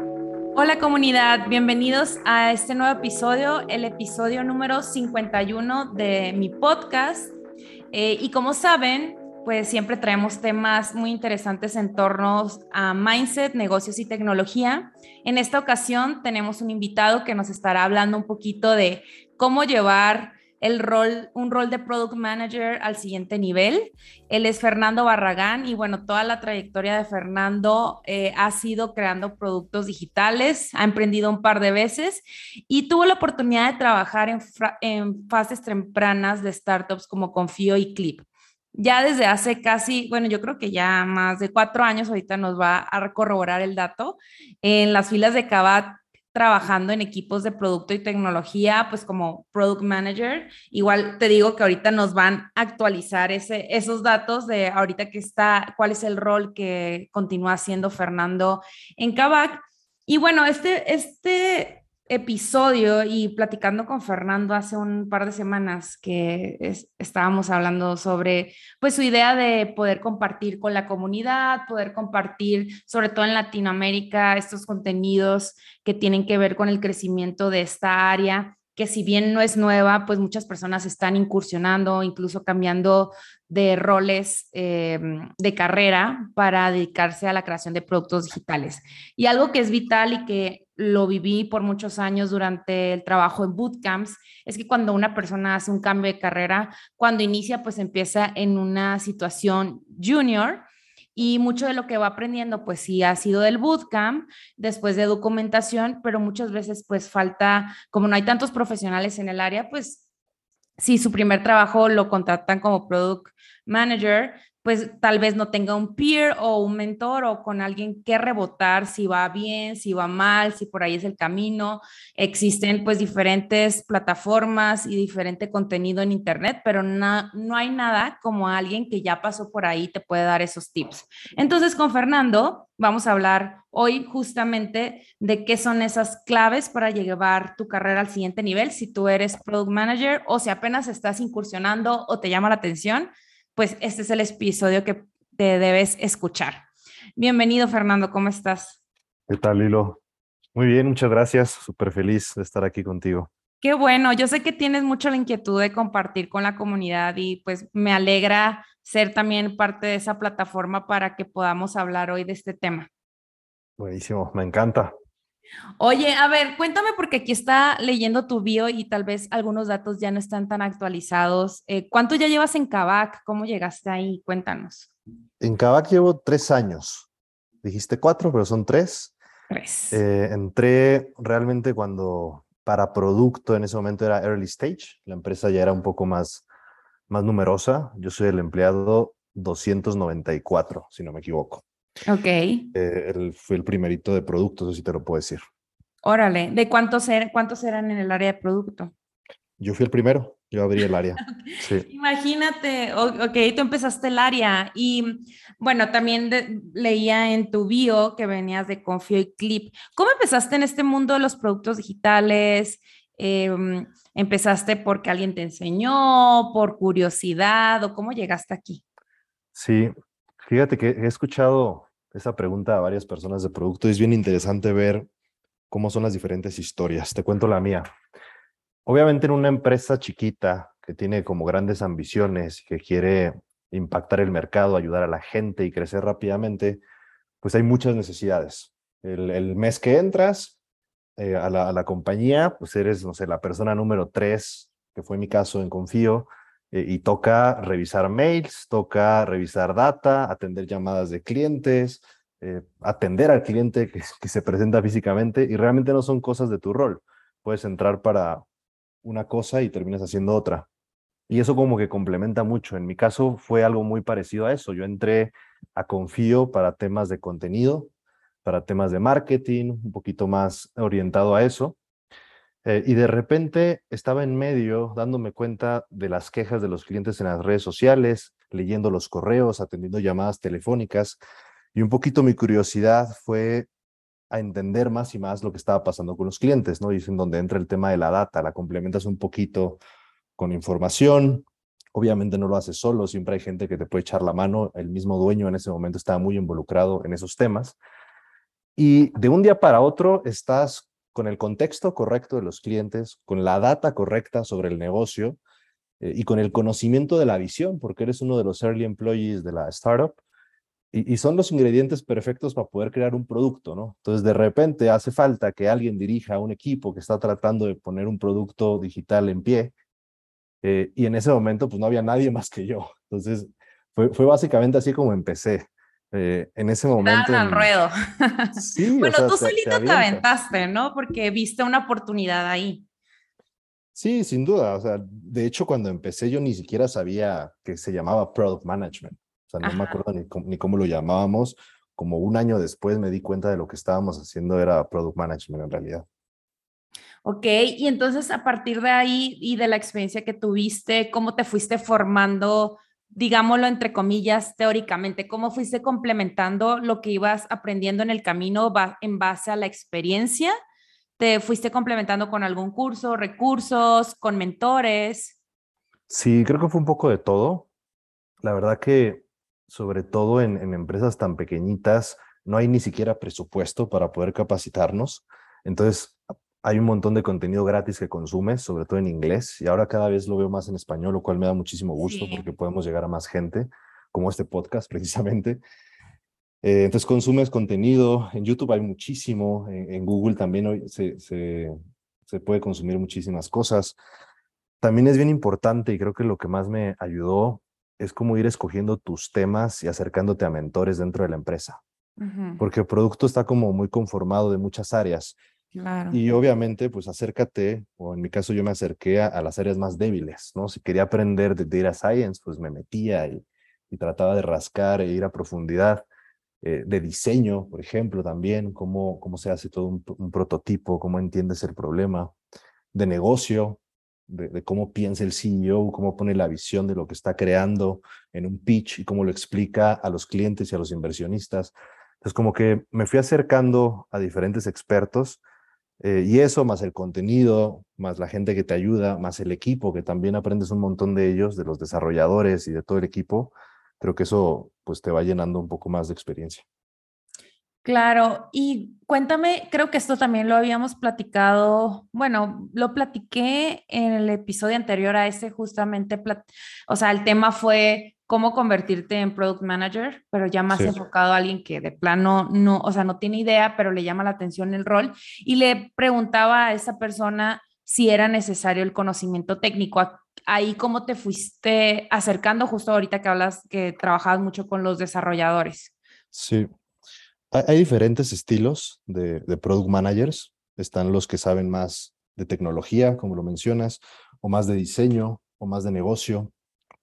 Hola comunidad, bienvenidos a este nuevo episodio, el episodio número 51 de mi podcast. Eh, y como saben, pues siempre traemos temas muy interesantes en torno a mindset, negocios y tecnología. En esta ocasión tenemos un invitado que nos estará hablando un poquito de cómo llevar el rol, un rol de product manager al siguiente nivel. Él es Fernando Barragán y bueno, toda la trayectoria de Fernando eh, ha sido creando productos digitales, ha emprendido un par de veces y tuvo la oportunidad de trabajar en, en fases tempranas de startups como Confío y Clip. Ya desde hace casi, bueno, yo creo que ya más de cuatro años, ahorita nos va a corroborar el dato, en las filas de Cabat trabajando en equipos de producto y tecnología, pues como product manager. Igual te digo que ahorita nos van a actualizar ese, esos datos de ahorita que está, cuál es el rol que continúa haciendo Fernando en Kavak. Y bueno, este, este episodio y platicando con Fernando hace un par de semanas que estábamos hablando sobre pues su idea de poder compartir con la comunidad, poder compartir sobre todo en Latinoamérica estos contenidos que tienen que ver con el crecimiento de esta área que si bien no es nueva, pues muchas personas están incursionando, incluso cambiando de roles eh, de carrera para dedicarse a la creación de productos digitales. Y algo que es vital y que lo viví por muchos años durante el trabajo en bootcamps, es que cuando una persona hace un cambio de carrera, cuando inicia, pues empieza en una situación junior y mucho de lo que va aprendiendo, pues sí ha sido del bootcamp, después de documentación, pero muchas veces pues falta, como no hay tantos profesionales en el área, pues si su primer trabajo lo contratan como product manager, pues tal vez no tenga un peer o un mentor o con alguien que rebotar si va bien, si va mal, si por ahí es el camino. Existen pues diferentes plataformas y diferente contenido en internet, pero no, no hay nada como alguien que ya pasó por ahí te puede dar esos tips. Entonces con Fernando vamos a hablar hoy justamente de qué son esas claves para llevar tu carrera al siguiente nivel si tú eres product manager o si apenas estás incursionando o te llama la atención pues este es el episodio que te debes escuchar. Bienvenido, Fernando, ¿cómo estás? ¿Qué tal, Lilo? Muy bien, muchas gracias. Súper feliz de estar aquí contigo. Qué bueno, yo sé que tienes mucho la inquietud de compartir con la comunidad y pues me alegra ser también parte de esa plataforma para que podamos hablar hoy de este tema. Buenísimo, me encanta. Oye, a ver, cuéntame porque aquí está leyendo tu bio y tal vez algunos datos ya no están tan actualizados. Eh, ¿Cuánto ya llevas en Kavak? ¿Cómo llegaste ahí? Cuéntanos. En Kavak llevo tres años. Dijiste cuatro, pero son tres. Tres. Eh, entré realmente cuando para producto en ese momento era early stage. La empresa ya era un poco más, más numerosa. Yo soy el empleado 294, si no me equivoco. Ok. Eh, fue el primerito de productos, si te lo puedo decir. Órale, ¿de cuántos, er cuántos eran en el área de producto? Yo fui el primero, yo abrí el área. sí. Imagínate, ok, tú empezaste el área y bueno, también leía en tu bio que venías de Confío y Clip. ¿Cómo empezaste en este mundo de los productos digitales? Em, ¿Empezaste porque alguien te enseñó, por curiosidad o cómo llegaste aquí? Sí, fíjate que he escuchado esa pregunta a varias personas de producto es bien interesante ver cómo son las diferentes historias. Te cuento la mía. Obviamente en una empresa chiquita que tiene como grandes ambiciones, que quiere impactar el mercado, ayudar a la gente y crecer rápidamente, pues hay muchas necesidades. El, mes que entras eh, a, la, compañía, pues eres, no sé, la persona número tres, que fue mi caso en Confío, eh, y toca revisar mails, toca revisar data, atender llamadas de clientes, eh, atender al cliente que, que, se presenta físicamente y realmente no son cosas de tu rol. Puedes entrar para una cosa y terminas haciendo otra. Y eso como que complementa mucho. En mi caso fue algo muy parecido a eso. Yo entré a Confío para temas de contenido, para temas de marketing, un poquito más orientado a eso. Eh, y de repente estaba en medio dándome cuenta de las quejas de los clientes en las redes sociales, leyendo los correos, atendiendo llamadas telefónicas. Y un poquito mi curiosidad fue a entender más y más lo que estaba pasando con los clientes, ¿no? Y es en donde entra el tema de la data, la complementas un poquito con información. Obviamente no lo haces solo, siempre hay gente que te puede echar la mano. El mismo dueño en ese momento estaba muy involucrado en esos temas. Y de un día para otro estás con el contexto correcto de los clientes, con la data correcta sobre el negocio eh, y con el conocimiento de la visión, porque eres uno de los early employees de la startup. Y, son los ingredientes perfectos para poder crear un producto, ¿no? Entonces, de repente hace falta que alguien dirija a un equipo que está tratando de poner un producto digital en pie. Eh, y en ese momento, pues no había nadie más que yo. Entonces, fue básicamente así como empecé. Eh, en ese momento. al ruedo. Sí, bueno, tú solito te, aventaste, ¿no? Porque viste una oportunidad ahí. Sí, sin duda. O sea, de hecho, cuando empecé yo ni siquiera sabía que se llamaba Product Management. O sea, no me acuerdo ni, ni, cómo lo llamábamos. Como un año después me di cuenta de lo que estábamos haciendo era Product Management en realidad. Ok, y entonces a partir de ahí y de la experiencia que tuviste, ¿cómo te fuiste formando digámoslo entre comillas, teóricamente? ¿Cómo fuiste complementando lo que ibas aprendiendo en el camino en base a la experiencia? ¿Te fuiste complementando con algún curso, recursos, con mentores? Sí, creo que fue un poco de todo. La verdad que, sobre todo en, en empresas tan pequeñitas, no hay ni siquiera presupuesto para poder capacitarnos. Entonces, hay un montón de contenido gratis que consumes, sobre todo en inglés, y ahora cada vez lo veo más en español, lo cual me da muchísimo gusto porque podemos llegar a más gente, como este podcast precisamente. Eh, entonces consumes contenido, en YouTube hay muchísimo, en, Google también hoy se, se, se, puede consumir muchísimas cosas. También es bien importante y creo que lo que más me ayudó es como ir escogiendo tus temas y acercándote a mentores dentro de la empresa, porque el producto está como muy conformado de muchas áreas y obviamente, pues acércate, o en mi caso yo me acerqué a, las áreas más débiles, ¿no? Si quería aprender de data science, pues me metía y, trataba de rascar e ir a profundidad. Eh, de diseño, por ejemplo, también, cómo, cómo se hace todo un, prototipo, cómo entiendes el problema. De negocio, de, de, cómo piensa el CEO, cómo pone la visión de lo que está creando en un pitch y cómo lo explica a los clientes y a los inversionistas. Entonces, como que me fui acercando a diferentes expertos eh, y eso, más el contenido, más la gente que te ayuda, más el equipo, que también aprendes un montón de ellos, de los desarrolladores y de todo el equipo, creo que eso pues te va llenando un poco más de experiencia. Claro, y cuéntame, creo que esto también lo habíamos platicado, bueno, lo platiqué en el episodio anterior a ese justamente, o sea, el tema fue cómo convertirte en product manager, pero ya más enfocado a alguien que de plano no, o sea, no tiene idea, pero le llama la atención el rol. Y le preguntaba a esa persona si era necesario el conocimiento técnico. Ahí cómo te fuiste acercando justo ahorita que hablas que trabajabas mucho con los desarrolladores. Sí, hay, diferentes estilos de, de product managers. Están los que saben más de tecnología, como lo mencionas, o más de diseño, o más de negocio,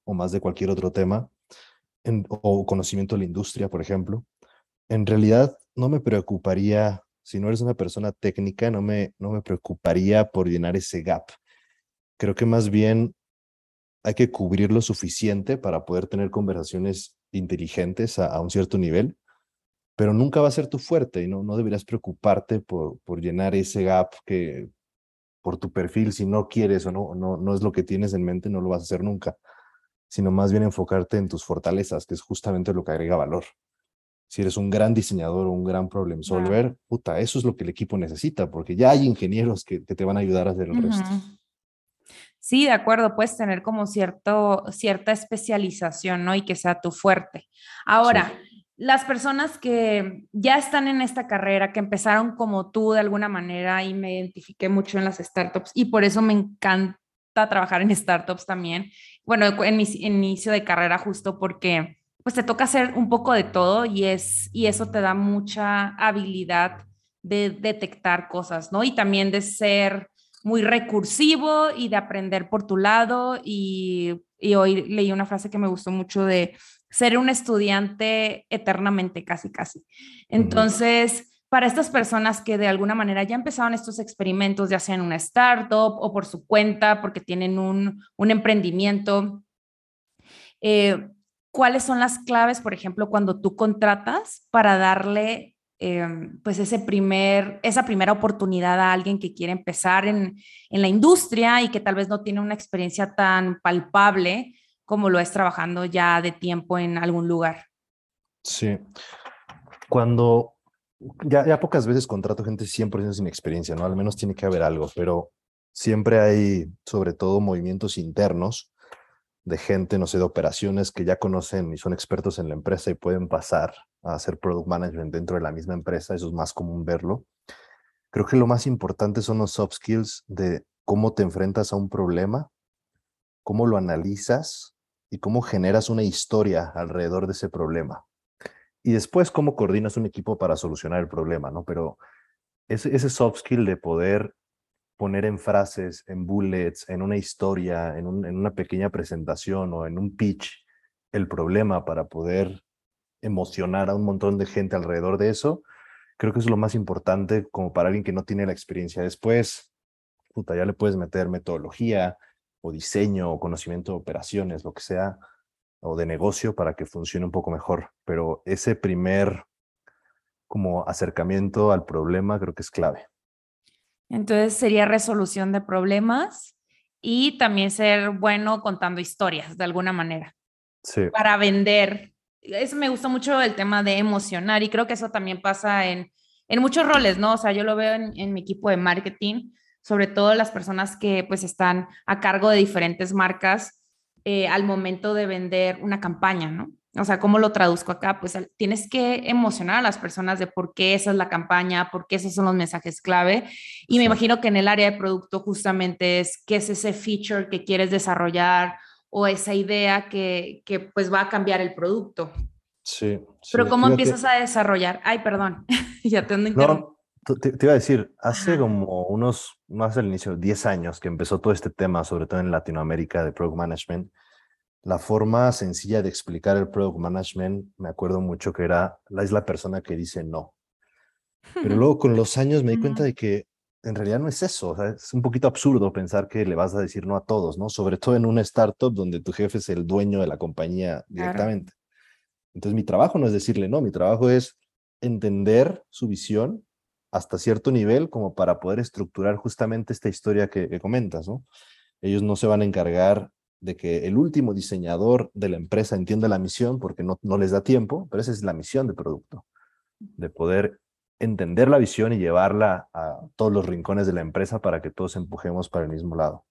o más de cualquier otro tema, o conocimiento de la industria, por ejemplo, en realidad no me preocuparía, si no eres una persona técnica, no me, no me preocuparía por llenar ese gap. Creo que más bien hay que cubrir lo suficiente para poder tener conversaciones inteligentes a, un cierto nivel, pero nunca va a ser tu fuerte y no, no deberías preocuparte por, por llenar ese gap que por tu perfil, si no quieres o no, no, no es lo que tienes en mente, no lo vas a hacer nunca sino más bien enfocarte en tus fortalezas, que es justamente lo que agrega valor. Si eres un gran diseñador o un gran problem solver, puta, eso es lo que el equipo necesita, porque ya hay ingenieros que, te van a ayudar a hacer el resto. Sí, de acuerdo, puedes tener como cierto, cierta especialización, ¿no? Y que sea tu fuerte. Ahora, las personas que ya están en esta carrera, que empezaron como tú de alguna manera y me identifiqué mucho en las startups y por eso me encanta trabajar en startups también, bueno, en mi inicio de carrera justo porque pues te toca hacer un poco de todo y, es, y eso te da mucha habilidad de detectar cosas, ¿no? Y también de ser muy recursivo y de aprender por tu lado. Y, y hoy leí una frase que me gustó mucho de ser un estudiante eternamente, casi, casi. Entonces para estas personas que de alguna manera ya empezaron estos experimentos, ya sea en una startup o por su cuenta, porque tienen un, emprendimiento, eh, ¿cuáles son las claves, por ejemplo, cuando tú contratas para darle em, pues ese primer, esa primera oportunidad a alguien que quiere empezar en, en la industria y que tal vez no tiene una experiencia tan palpable como lo es trabajando ya de tiempo en algún lugar? Sí. Cuando ya, ya pocas veces contrato gente 100% sin experiencia, ¿no? Al menos tiene que haber algo, pero siempre hay sobre todo movimientos internos de gente, no sé, de operaciones que ya conocen y son expertos en la empresa y pueden pasar a hacer product management dentro de la misma empresa, eso es más común verlo. Creo que lo más importante son los soft skills de cómo te enfrentas a un problema, cómo lo analizas y cómo generas una historia alrededor de ese problema. Y después cómo coordinas un equipo para solucionar el problema, ¿no? Pero ese, ese soft skill de poder poner en frases, en bullets, en una historia, en, una pequeña presentación o en un pitch el problema para poder emocionar a un montón de gente alrededor de eso, creo que es lo más importante como para alguien que no tiene la experiencia. Después, puta, ya le puedes meter metodología o diseño o conocimiento de operaciones, lo que sea, o de negocio para que funcione un poco mejor. Pero ese primer como acercamiento al problema creo que es clave. Entonces sería resolución de problemas y también ser bueno contando historias de alguna manera. Sí. Para vender. Eso me gusta mucho el tema de emocionar y creo que eso también pasa en, en muchos roles, ¿no? O sea, yo lo veo en, en mi equipo de marketing, sobre todo las personas que pues están a cargo de diferentes marcas eh, al momento de vender una campaña, ¿no? O sea, ¿cómo lo traduzco acá? Pues tienes que emocionar a las personas de por qué esa es la campaña, por qué esos son los mensajes clave. Y me imagino que en el área de producto justamente es qué es ese feature que quieres desarrollar o esa idea que, que pues va a cambiar el producto. Sí. Pero ¿cómo empiezas a desarrollar? Ay, perdón, ya te no, te, te, iba a decir, hace como unos, más al inicio, 10 años que empezó todo este tema, sobre todo en Latinoamérica de Product Management, la forma sencilla de explicar el product management, me acuerdo mucho que era, la es la persona que dice no. Pero luego con los años me di cuenta de que en realidad no es eso. es un poquito absurdo pensar que le vas a decir no a todos, ¿no? Sobre todo en una startup donde tu jefe es el dueño de la compañía directamente. Entonces mi trabajo no es decirle no, mi trabajo es entender su visión hasta cierto nivel como para poder estructurar justamente esta historia que, que comentas, ¿no? Ellos no se van a encargar de que el último diseñador de la empresa entienda la misión porque no, no les da tiempo, pero esa es la misión del producto, de poder entender la visión y llevarla a todos los rincones de la empresa para que todos empujemos para el mismo lado.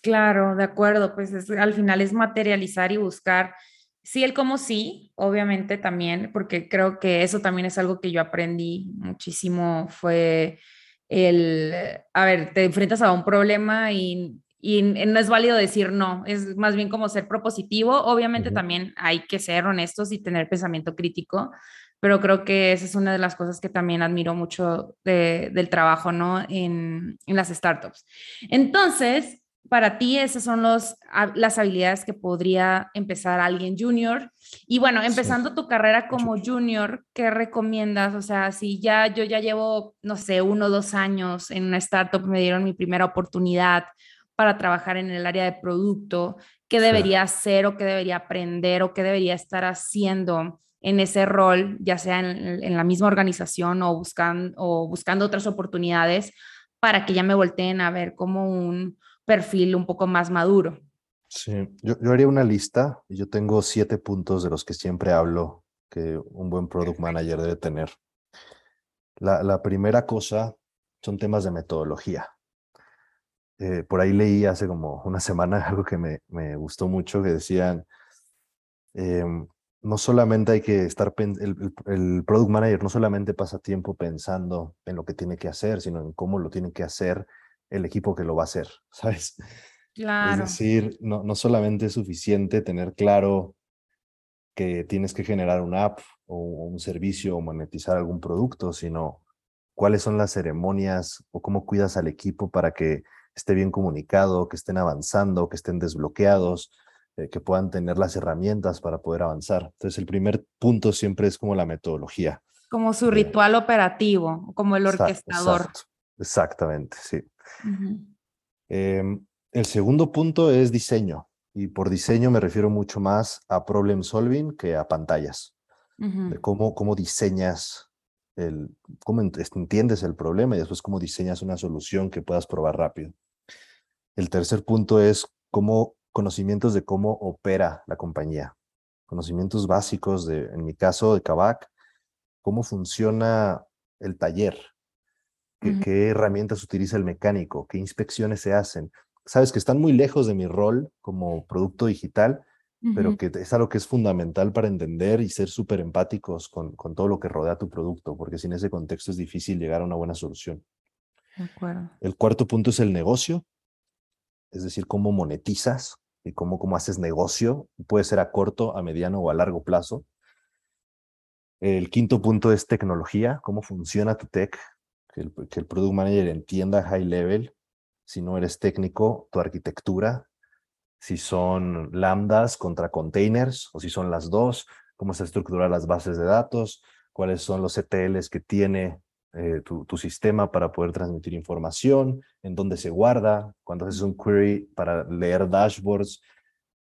Claro, de acuerdo, pues al final es materializar y buscar, sí, el cómo sí, obviamente también, porque creo que eso también es algo que yo aprendí muchísimo, fue el, a ver, te enfrentas a un problema y y no es válido decir no, es más bien como ser propositivo. Obviamente también hay que ser honestos y tener pensamiento crítico, pero creo que esa es una de las cosas que también admiro mucho del trabajo, ¿no? En, en, las startups. Entonces, para ti esas son los, las habilidades que podría empezar alguien junior. Y bueno, empezando tu carrera como junior, ¿qué recomiendas? O sea, si ya yo ya llevo, no sé, uno o dos años en una startup, me dieron mi primera oportunidad para trabajar en el área de producto, qué debería hacer o qué debería aprender o qué debería estar haciendo en ese rol, ya sea en, la misma organización o, buscan, o buscando otras oportunidades para que ya me volteen a ver como un perfil un poco más maduro. Sí, yo, yo haría una lista y yo tengo siete puntos de los que siempre hablo que un buen product manager debe tener. La, la primera cosa son temas de metodología. Eh, por ahí leí hace como una semana algo que me, me gustó mucho, que decían, em, no solamente hay que estar, el, el, product manager no solamente pasa tiempo pensando en lo que tiene que hacer, sino en cómo lo tiene que hacer el equipo que lo va a hacer, ¿sabes? Claro. Es decir, no, no solamente es suficiente tener claro que tienes que generar una app o un servicio o monetizar algún producto, sino cuáles son las ceremonias o cómo cuidas al equipo para que esté bien comunicado, que estén avanzando, que estén desbloqueados, eh, que puedan tener las herramientas para poder avanzar. Entonces, el primer punto siempre es como la metodología. Como su ritual operativo, como el orquestador. exactamente, sí. Em, el segundo punto es diseño. Y por diseño me refiero mucho más a problem solving que a pantallas. De cómo, cómo diseñas el, cómo entiendes el problema y después cómo diseñas una solución que puedas probar rápido. El tercer punto es cómo conocimientos de cómo opera la compañía. Conocimientos básicos de, en mi caso, de Kavak, cómo funciona el taller, qué, herramientas utiliza el mecánico, qué inspecciones se hacen. Sabes que están muy lejos de mi rol como producto digital, pero que es algo que es fundamental para entender y ser súper empáticos con, con, todo lo que rodea tu producto, porque sin ese contexto es difícil llegar a una buena solución. El cuarto punto es el negocio, es decir, cómo monetizas y cómo, cómo haces negocio. Puede ser a corto, a mediano o a largo plazo. El quinto punto es tecnología, cómo funciona tu tech, que el, que product manager entienda high level, si no eres técnico, tu arquitectura, si son lambdas contra containers o si son las dos, cómo se estructuran las bases de datos, cuáles son los ETLs que tiene eh, tu, sistema para poder transmitir información, en dónde se guarda, cuando haces un query para leer dashboards,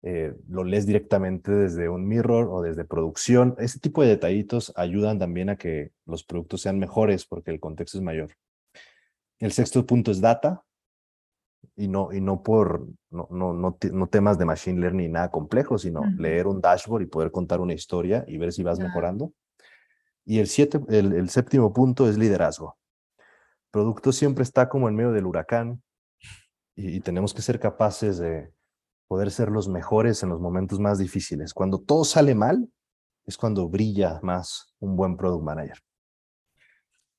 eh, lo lees directamente desde un mirror o desde producción. Ese tipo de detallitos ayudan también a que los productos sean mejores porque el contexto es mayor. El sexto punto es data y no, y no por no, no, no, temas de machine learning nada complejo, sino leer un dashboard y poder contar una historia y ver si vas mejorando. Y el, siete, el, el séptimo punto es liderazgo. Producto siempre está como en medio del huracán y tenemos que ser capaces de, poder ser los mejores en los momentos más difíciles. Cuando todo sale mal, es cuando brilla más un buen product manager.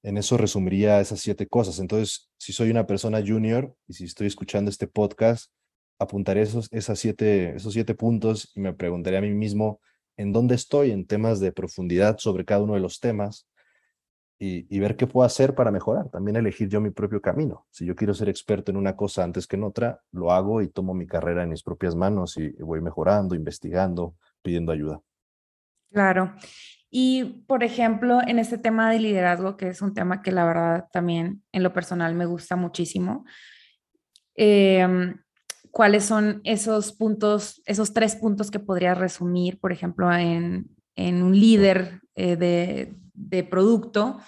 En eso resumiría esas siete cosas. Entonces, si soy una persona junior y si estoy escuchando este podcast, apuntaré esos, esas siete, esos siete puntos y me preguntaré a mí mismo en dónde estoy en temas de profundidad sobre cada uno de los temas y, ver qué puedo hacer para mejorar. También elegir yo mi propio camino. Si yo quiero ser experto en una cosa antes que en otra, lo hago y tomo mi carrera en mis propias manos y, voy mejorando, investigando, pidiendo ayuda. Claro. Y, por ejemplo, en este tema de liderazgo, que es un tema que la verdad también en lo personal me gusta muchísimo, em, ¿cuáles son esos puntos, esos tres puntos que podrías resumir, por ejemplo, en, en un líder eh, de, de producto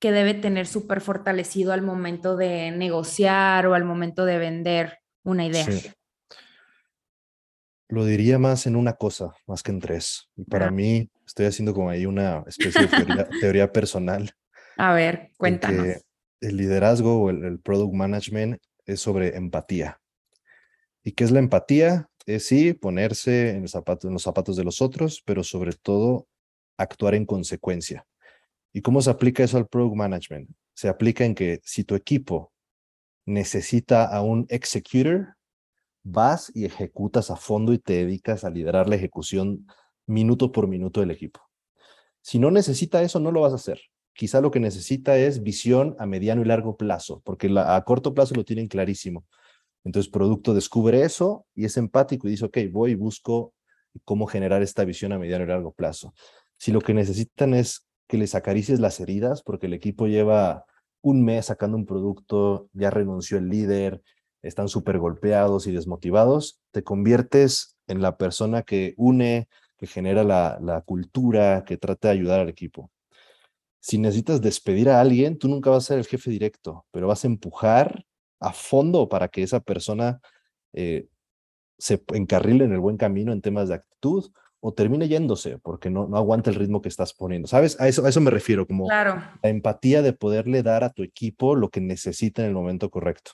que debe tener súper fortalecido al momento de negociar o al momento de vender una idea. Lo diría más en una cosa, más que en tres. Y para mí, estoy haciendo como ahí una especie de teoría, personal. A ver, cuéntanos. el liderazgo o el, product management es sobre empatía. ¿Y qué es la empatía? Es sí, ponerse en, en los zapatos de los otros, pero sobre todo actuar en consecuencia. ¿Y cómo se aplica eso al product management? Se aplica en que si tu equipo necesita a un executor, vas y ejecutas a fondo y te dedicas a liderar la ejecución minuto por minuto del equipo. Si no necesita eso, no lo vas a hacer. Quizá lo que necesita es visión a mediano y largo plazo, porque a corto plazo lo tienen clarísimo. Entonces, producto descubre eso y es empático y dice, ok, voy y busco cómo generar esta visión a mediano y largo plazo. Si lo que necesitan es que les acaricies las heridas, porque el equipo lleva un mes sacando un producto, ya renunció el líder, están súper golpeados y desmotivados, te conviertes en la persona que une, que genera la, cultura, que trata de ayudar al equipo. Si necesitas despedir a alguien, tú nunca vas a ser el jefe directo, pero vas a empujar a fondo para que esa persona eh, se encarrile en el buen camino en temas de actitud o termine yéndose porque no, no aguanta el ritmo que estás poniendo. ¿Sabes? A eso, a eso me refiero, como la empatía de poderle dar a tu equipo lo que necesita en el momento correcto.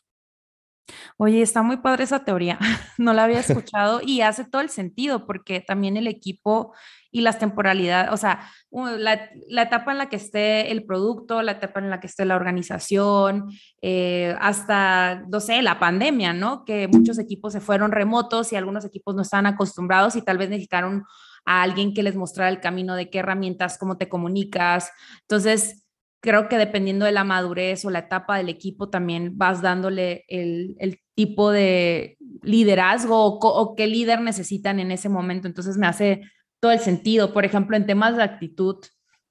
Oye, está muy padre esa teoría, no la había escuchado y hace todo el sentido porque también el equipo y las temporalidades, o sea, la, la, etapa en la que esté el producto, la etapa en la que esté la organización, eh, hasta, no sé, la pandemia, ¿no? Que muchos equipos se fueron remotos y algunos equipos no estaban acostumbrados y tal vez necesitaron a alguien que les mostrara el camino de qué herramientas, cómo te comunicas. Entonces, creo que dependiendo de la madurez o la etapa del equipo, también vas dándole el, tipo de liderazgo o, qué líder necesitan en ese momento. Entonces me hace todo el sentido, por ejemplo, en temas de actitud.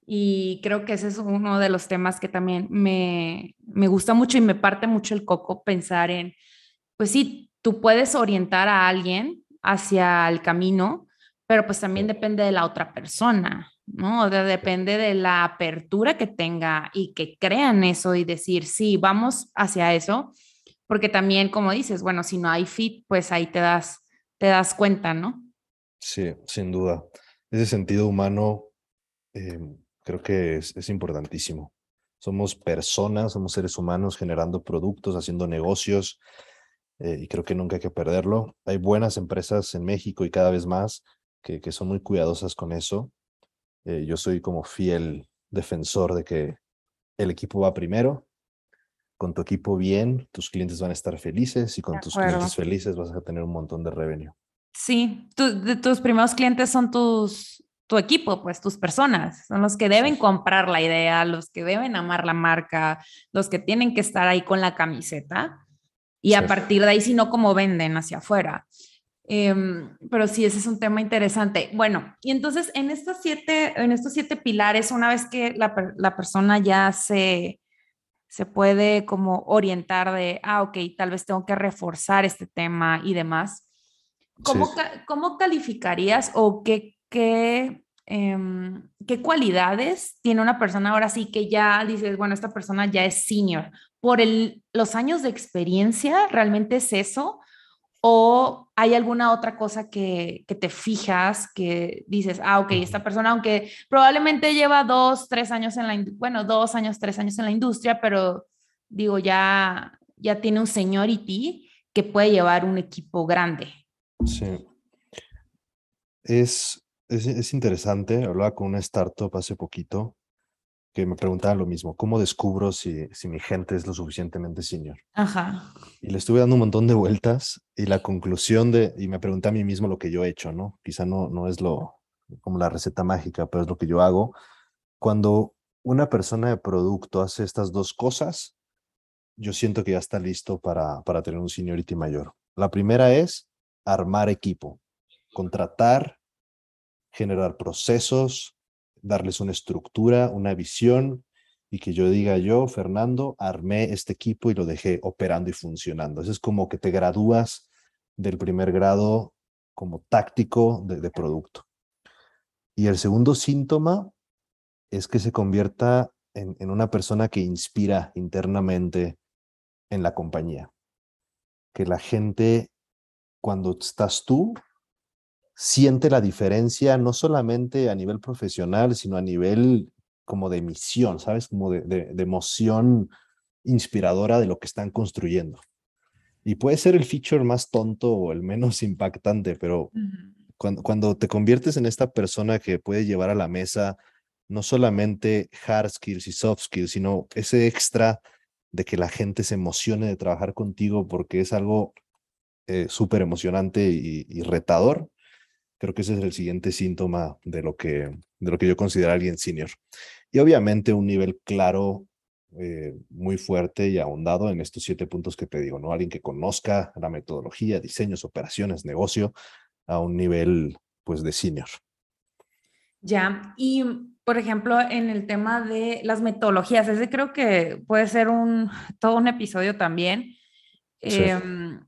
Y creo que ese es uno de los temas que también me, me gusta mucho y me parte mucho el coco pensar en, pues sí, tú puedes orientar a alguien hacia el camino, pero pues también depende de la otra persona. ¿No? depende de la apertura que tenga y que crean eso y decir, sí, vamos hacia eso, porque también, como dices, bueno, si no hay fit, pues ahí te das, te das cuenta, ¿no? Sí, sin duda. Ese sentido humano, em, Creo que es, es importantísimo. Somos personas, somos seres humanos generando productos, haciendo negocios, eh, y creo que nunca hay que perderlo. Hay buenas empresas en México y cada vez más que, que son muy cuidadosas con eso. Eh, yo soy como fiel defensor de que el equipo va primero. Con tu equipo bien, tus clientes van a estar felices y con tus clientes felices vas a tener un montón de revenue. Sí, de tus primeros clientes son tus, tu equipo, pues tus personas, son los que deben comprar la idea, los que deben amar la marca, los que tienen que estar ahí con la camiseta y a partir de ahí, si no, como venden hacia afuera. Em, pero sí, ese es un tema interesante. Bueno, y entonces en estos siete, en estos siete pilares, una vez que la, la persona ya se, se puede como orientar de, ah, ok, tal vez tengo que reforzar este tema y demás, ¿cómo, ¿cómo calificarías o qué, qué, em, qué cualidades tiene una persona ahora sí que ya dices, bueno, esta persona ya es senior? por los años de experiencia, ¿realmente es eso? ¿O hay alguna otra cosa que, te fijas, que dices, ah, ok, esta persona, aunque probablemente lleva dos, tres años en la, bueno, dos años, tres años en la industria, pero digo, ya, ya tiene un seniority que puede llevar un equipo grande. Sí. Es, es, es interesante, hablaba con una startup hace poquito que me preguntaban lo mismo, ¿cómo descubro si, si mi gente es lo suficientemente senior? Ajá. Y le estuve dando un montón de vueltas y la conclusión de, y me pregunté a mí mismo lo que yo he hecho, ¿no? Quizá no, no es lo, como la receta mágica, pero es lo que yo hago. Cuando una persona de producto hace estas dos cosas, yo siento que ya está listo para, para tener un seniority mayor. La primera es armar equipo, contratar, generar procesos, darles una estructura, una visión y que yo diga yo, Fernando, armé este equipo y lo dejé operando y funcionando. Eso es como que te gradúas del primer grado como táctico de, producto. Y el segundo síntoma es que se convierta en, en una persona que inspira internamente en la compañía. Que la gente, cuando estás tú, siente la diferencia no solamente a nivel profesional, sino a nivel como de misión, ¿sabes? Como de, de, emoción inspiradora de lo que están construyendo. Y puede ser el feature más tonto o el menos impactante, pero cuando, cuando te conviertes en esta persona que puede llevar a la mesa no solamente hard skills y soft skills, sino ese extra de que la gente se emocione de trabajar contigo porque es algo eh, súper emocionante y, retador, Creo que ese es el siguiente síntoma de lo que, de lo que yo considero alguien senior. Y obviamente un nivel claro, eh, muy fuerte y ahondado en estos siete puntos que te digo, ¿no? Alguien que conozca la metodología, diseños, operaciones, negocio a un nivel, pues, de senior. Ya, y por ejemplo, en el tema de las metodologías, ese creo que puede ser un, todo un episodio también. Em,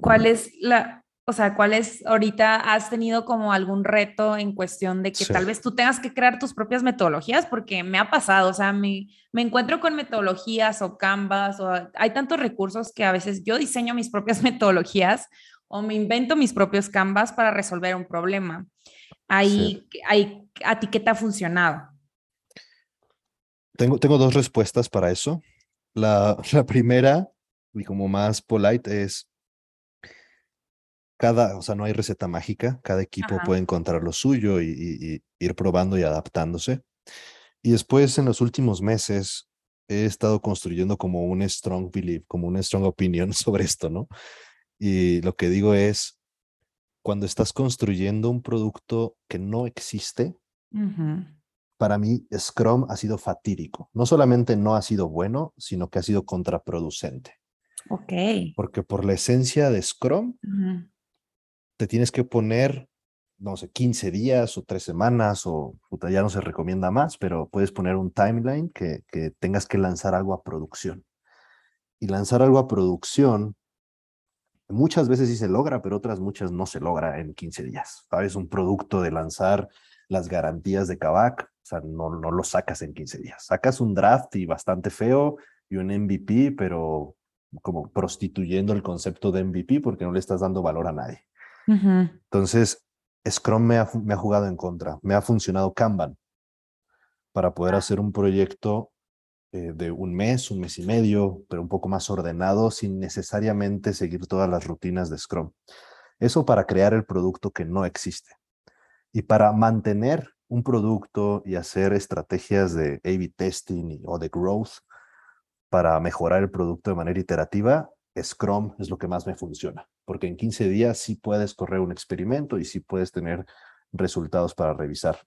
¿Cuál es la, o sea, ¿cuáles ahorita has tenido como algún reto en cuestión de que tal vez tú tengas que crear tus propias metodologías? Porque me ha pasado, o sea, me, me encuentro con metodologías o canvas, o hay tantos recursos que a veces yo diseño mis propias metodologías o me invento mis propios canvas para resolver un problema. Ahí, ahí, ¿A ti qué te ha funcionado? Tengo, tengo dos respuestas para eso. La, la primera, y como más polite, es cada, o sea, no hay receta mágica, cada equipo puede encontrar lo suyo y, ir probando y adaptándose. Y después, en los últimos meses, he estado construyendo como un strong belief, como una strong opinion sobre esto, ¿no? Y lo que digo es, cuando estás construyendo un producto que no existe, para mí Scrum ha sido fatídico. No solamente no ha sido bueno, sino que ha sido contraproducente. Ok. Porque por la esencia de Scrum, te tienes que poner, no sé, 15 días o 3 semanas o ya no se recomienda más, pero puedes poner un timeline que, tengas que lanzar algo a producción. Y lanzar algo a producción muchas veces sí se logra, pero otras muchas no se logra en 15 días. ¿Sabes? Un producto de lanzar las garantías de Kavak, o sea, no, no lo sacas en 15 días. Sacas un draft y bastante feo y un MVP, pero como prostituyendo el concepto de MVP porque no le estás dando valor a nadie. Entonces, Scrum me ha, me ha jugado en contra, me ha funcionado Kanban para poder hacer un proyecto eh, de un mes, un mes y medio, pero un poco más ordenado sin necesariamente seguir todas las rutinas de Scrum. Eso para crear el producto que no existe. Y para mantener un producto y hacer estrategias de A-B testing o de growth para mejorar el producto de manera iterativa, Scrum es lo que más me funciona, porque en 15 días sí puedes correr un experimento y sí puedes tener resultados para revisar.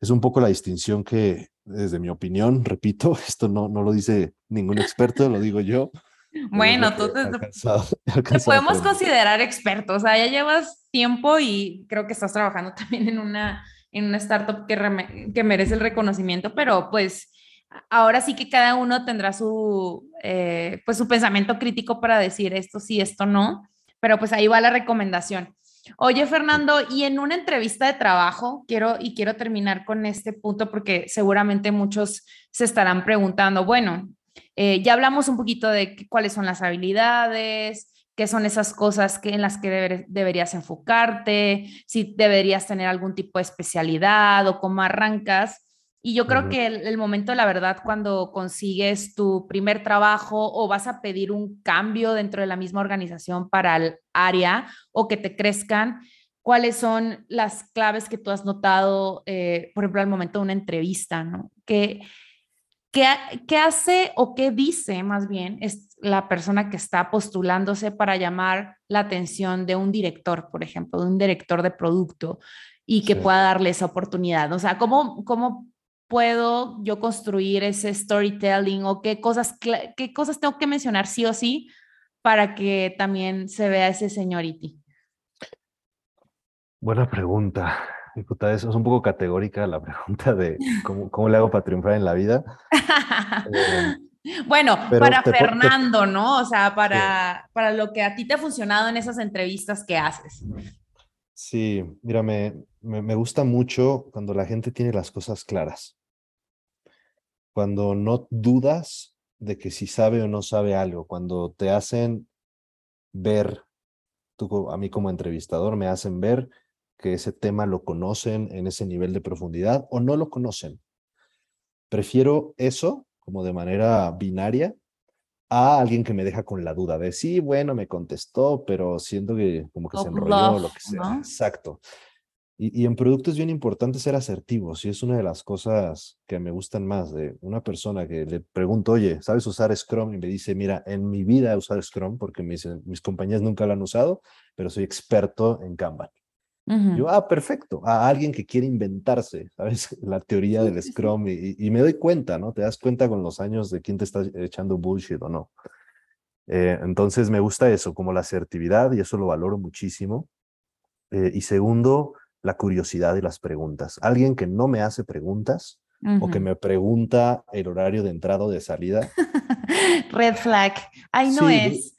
Es un poco la distinción que, desde mi opinión, repito, esto no, no lo dice ningún experto, lo digo yo. Bueno, tú te, te podemos considerar experto, o sea, ya llevas tiempo y creo que estás trabajando también en una, en una startup que, que merece el reconocimiento, pero pues ahora sí que cada uno tendrá su, eh, pues su pensamiento crítico para decir esto sí, esto no, pero pues ahí va la recomendación. Oye, Fernando, y en una entrevista de trabajo, quiero y quiero terminar con este punto porque seguramente muchos se estarán preguntando, bueno, eh, ya hablamos un poquito de cuáles son las habilidades, qué son esas cosas que, en las que deberías enfocarte, si deberías tener algún tipo de especialidad o cómo arrancas. Y yo creo que el, momento, la verdad, cuando consigues tu primer trabajo o vas a pedir un cambio dentro de la misma organización para el área o que te crezcan, ¿cuáles son las claves que tú has notado, eh, por ejemplo, al momento de una entrevista, ¿no? ¿Qué, qué, hace o qué dice más bien es la persona que está postulándose para llamar la atención de un director, por ejemplo, de un director de producto? y que pueda darle esa oportunidad. O sea, ¿cómo, cómo puedo yo construir ese storytelling o qué cosas, qué cosas tengo que mencionar sí o sí para que también se vea ese señority? Buena pregunta. Diputada, eso es un poco categórica la pregunta de cómo, cómo le hago para triunfar en la vida. Eh, bueno, para Fernando, ¿no? O sea, para, para lo que a ti te ha funcionado en esas entrevistas que haces. Sí, mira, me, me, gusta mucho cuando la gente tiene las cosas claras cuando no dudas de que si sabe o no sabe algo, cuando te hacen ver, tú a mí como entrevistador me hacen ver que ese tema lo conocen en ese nivel de profundidad o no lo conocen. Prefiero eso como de manera binaria a alguien que me deja con la duda de sí, bueno, me contestó, pero siento que como que se enrolló, lo que sea. Exacto. Y, en producto es bien importante ser asertivos y es una de las cosas que me gustan más de una persona que le pregunto, oye, ¿sabes usar Scrum? Y me dice, mira, en mi vida he usado Scrum porque mis, mis compañías nunca lo han usado, pero soy experto en Kanban. Yo, ah, perfecto, a alguien que quiere inventarse, ¿sabes? La teoría del Scrum y, y, me doy cuenta, ¿no? Te das cuenta con los años de quién te está echando bullshit o no. Eh, entonces me gusta eso, como la asertividad y eso lo valoro muchísimo. Eh, y segundo, la curiosidad y las preguntas. Alguien que no me hace preguntas o que me pregunta el horario de entrada o de salida. Red flag. Ahí no es.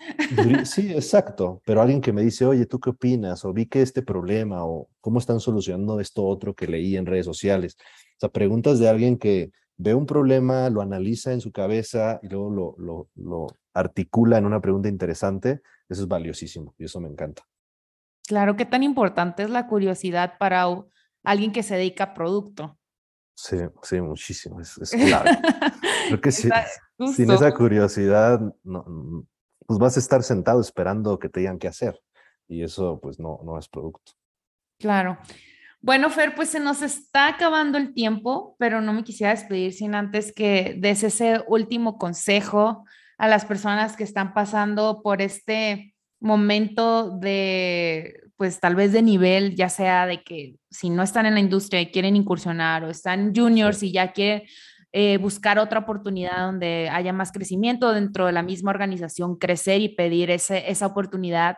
sí, exacto. Pero alguien que me dice, oye, ¿tú qué opinas? O vi que este problema o cómo están solucionando esto otro que leí en redes sociales. O sea, preguntas de alguien que ve un problema, lo analiza en su cabeza y luego lo, lo, lo articula en una pregunta interesante. Eso es valiosísimo y eso me encanta. Claro, qué tan importante es la curiosidad para alguien que se dedica a producto. Sí, sí, muchísimo, es, clave. Porque si, sin esa curiosidad, no, pues vas a estar sentado esperando que te digan qué hacer y eso pues no, no es producto. Claro. Bueno, Fer, pues se nos está acabando el tiempo, pero no me quisiera despedir sin antes que des ese último consejo a las personas que están pasando por este momento de, pues tal vez de nivel, ya sea de que si no están en la industria y quieren incursionar o están juniors y ya quieren eh, buscar otra oportunidad donde haya más crecimiento dentro de la misma organización, crecer y pedir ese, esa oportunidad.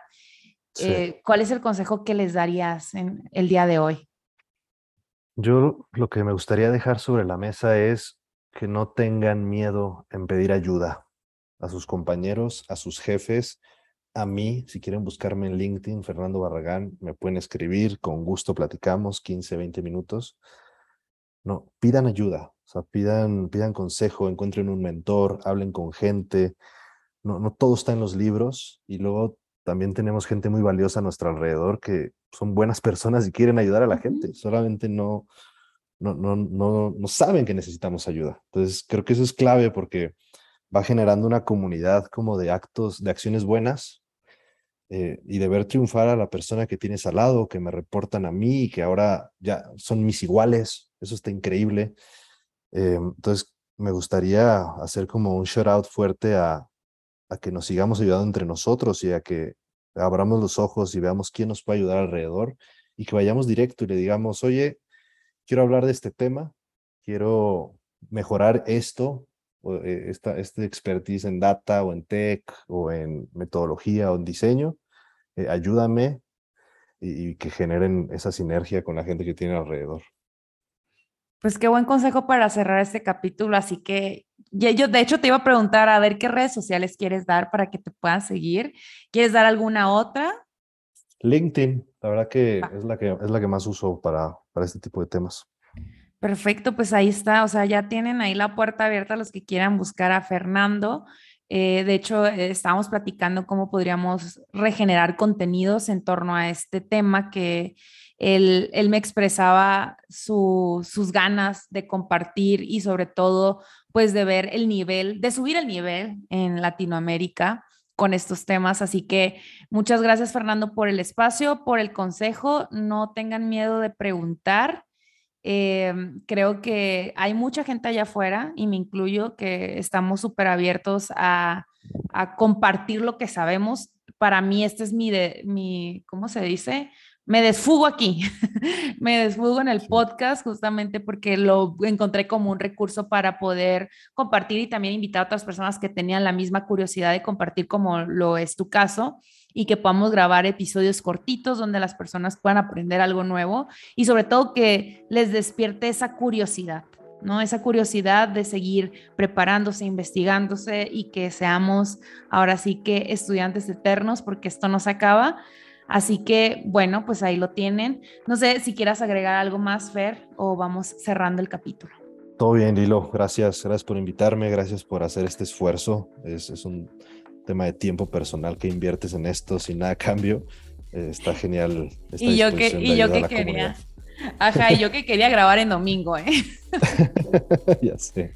Eh, ¿Cuál es el consejo que les darías en el día de hoy? Yo lo que me gustaría dejar sobre la mesa es que no tengan miedo en pedir ayuda a sus compañeros, a sus jefes, a mí, si quieren buscarme en LinkedIn, Fernando Barragán, me pueden escribir, con gusto platicamos 15, 20 minutos. No, pidan ayuda, o sea, pidan, pidan consejo, encuentren un mentor, hablen con gente. No, no todo está en los libros y luego también tenemos gente muy valiosa a nuestro alrededor que son buenas personas y quieren ayudar a la gente, solamente no, no, no, no, no saben que necesitamos ayuda. Entonces, creo que eso es clave porque va generando una comunidad como de actos, de acciones buenas eh, y de ver triunfar a la persona que tienes al lado, que me reportan a mí y que ahora ya son mis iguales. Eso está increíble. Eh, entonces, me gustaría hacer como un shout out fuerte a, a que nos sigamos ayudando entre nosotros y a que abramos los ojos y veamos quién nos puede ayudar alrededor y que vayamos directo y le digamos, oye, quiero hablar de este tema, quiero mejorar esto, eh, esta, este expertise en data o en tech o en metodología o en diseño, eh, ayúdame y, que generen esa sinergia con la gente que tiene alrededor. Pues qué buen consejo para cerrar este capítulo, así que yo de hecho te iba a preguntar a ver qué redes sociales quieres dar para que te puedan seguir. ¿Quieres dar alguna otra? LinkedIn, la verdad que es la que es la que más uso para, para este tipo de temas. Perfecto, pues ahí está, o sea, ya tienen ahí la puerta abierta los que quieran buscar a Fernando. Eh, de hecho, eh, estábamos platicando cómo podríamos regenerar contenidos en torno a este tema que él, él me expresaba sus ganas de compartir y sobre todo, pues de ver el nivel, de subir el nivel en Latinoamérica con estos temas. Así que muchas gracias, Fernando, por el espacio, por el consejo. No tengan miedo de preguntar. Em, creo que hay mucha gente allá afuera, y me incluyo, que estamos súper abiertos a, compartir lo que sabemos. Para mí, este es mi, de, mi, ¿cómo se dice? Me desfugo aquí, me desfugo en el podcast justamente porque lo encontré como un recurso para poder compartir y también invitar a otras personas que tenían la misma curiosidad de compartir como lo es tu caso y que podamos grabar episodios cortitos donde las personas puedan aprender algo nuevo y sobre todo que les despierte esa curiosidad. ¿no? Esa curiosidad de seguir preparándose, investigándose y que seamos ahora sí que estudiantes eternos porque esto no se acaba. Así que, bueno, pues ahí lo tienen. No sé si quieras agregar algo más, Fer, o vamos cerrando el capítulo. Todo bien, Lilo. Gracias, gracias por invitarme, gracias por hacer este esfuerzo. Es, es un tema de tiempo personal que inviertes en esto sin nada a cambio. Eh, está genial. y yo que, y yo que quería. Ajá, y yo que quería grabar en domingo, ¿eh? ya sé.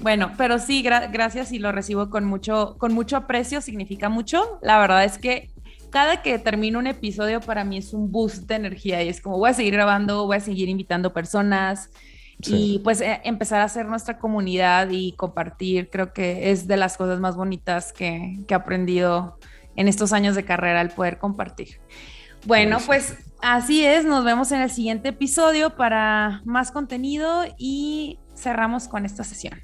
Bueno, pero sí, gracias y lo recibo con mucho, con mucho aprecio, significa mucho. La verdad es que cada que termino un episodio para mí es un boost de energía y es como voy a seguir grabando, voy a seguir invitando personas, y pues eh, empezar a hacer nuestra comunidad y compartir, creo que es de las cosas más bonitas que, que he aprendido en estos años de carrera, el poder compartir. Bueno, pues así es, nos vemos en el siguiente episodio para más contenido y cerramos con esta sesión.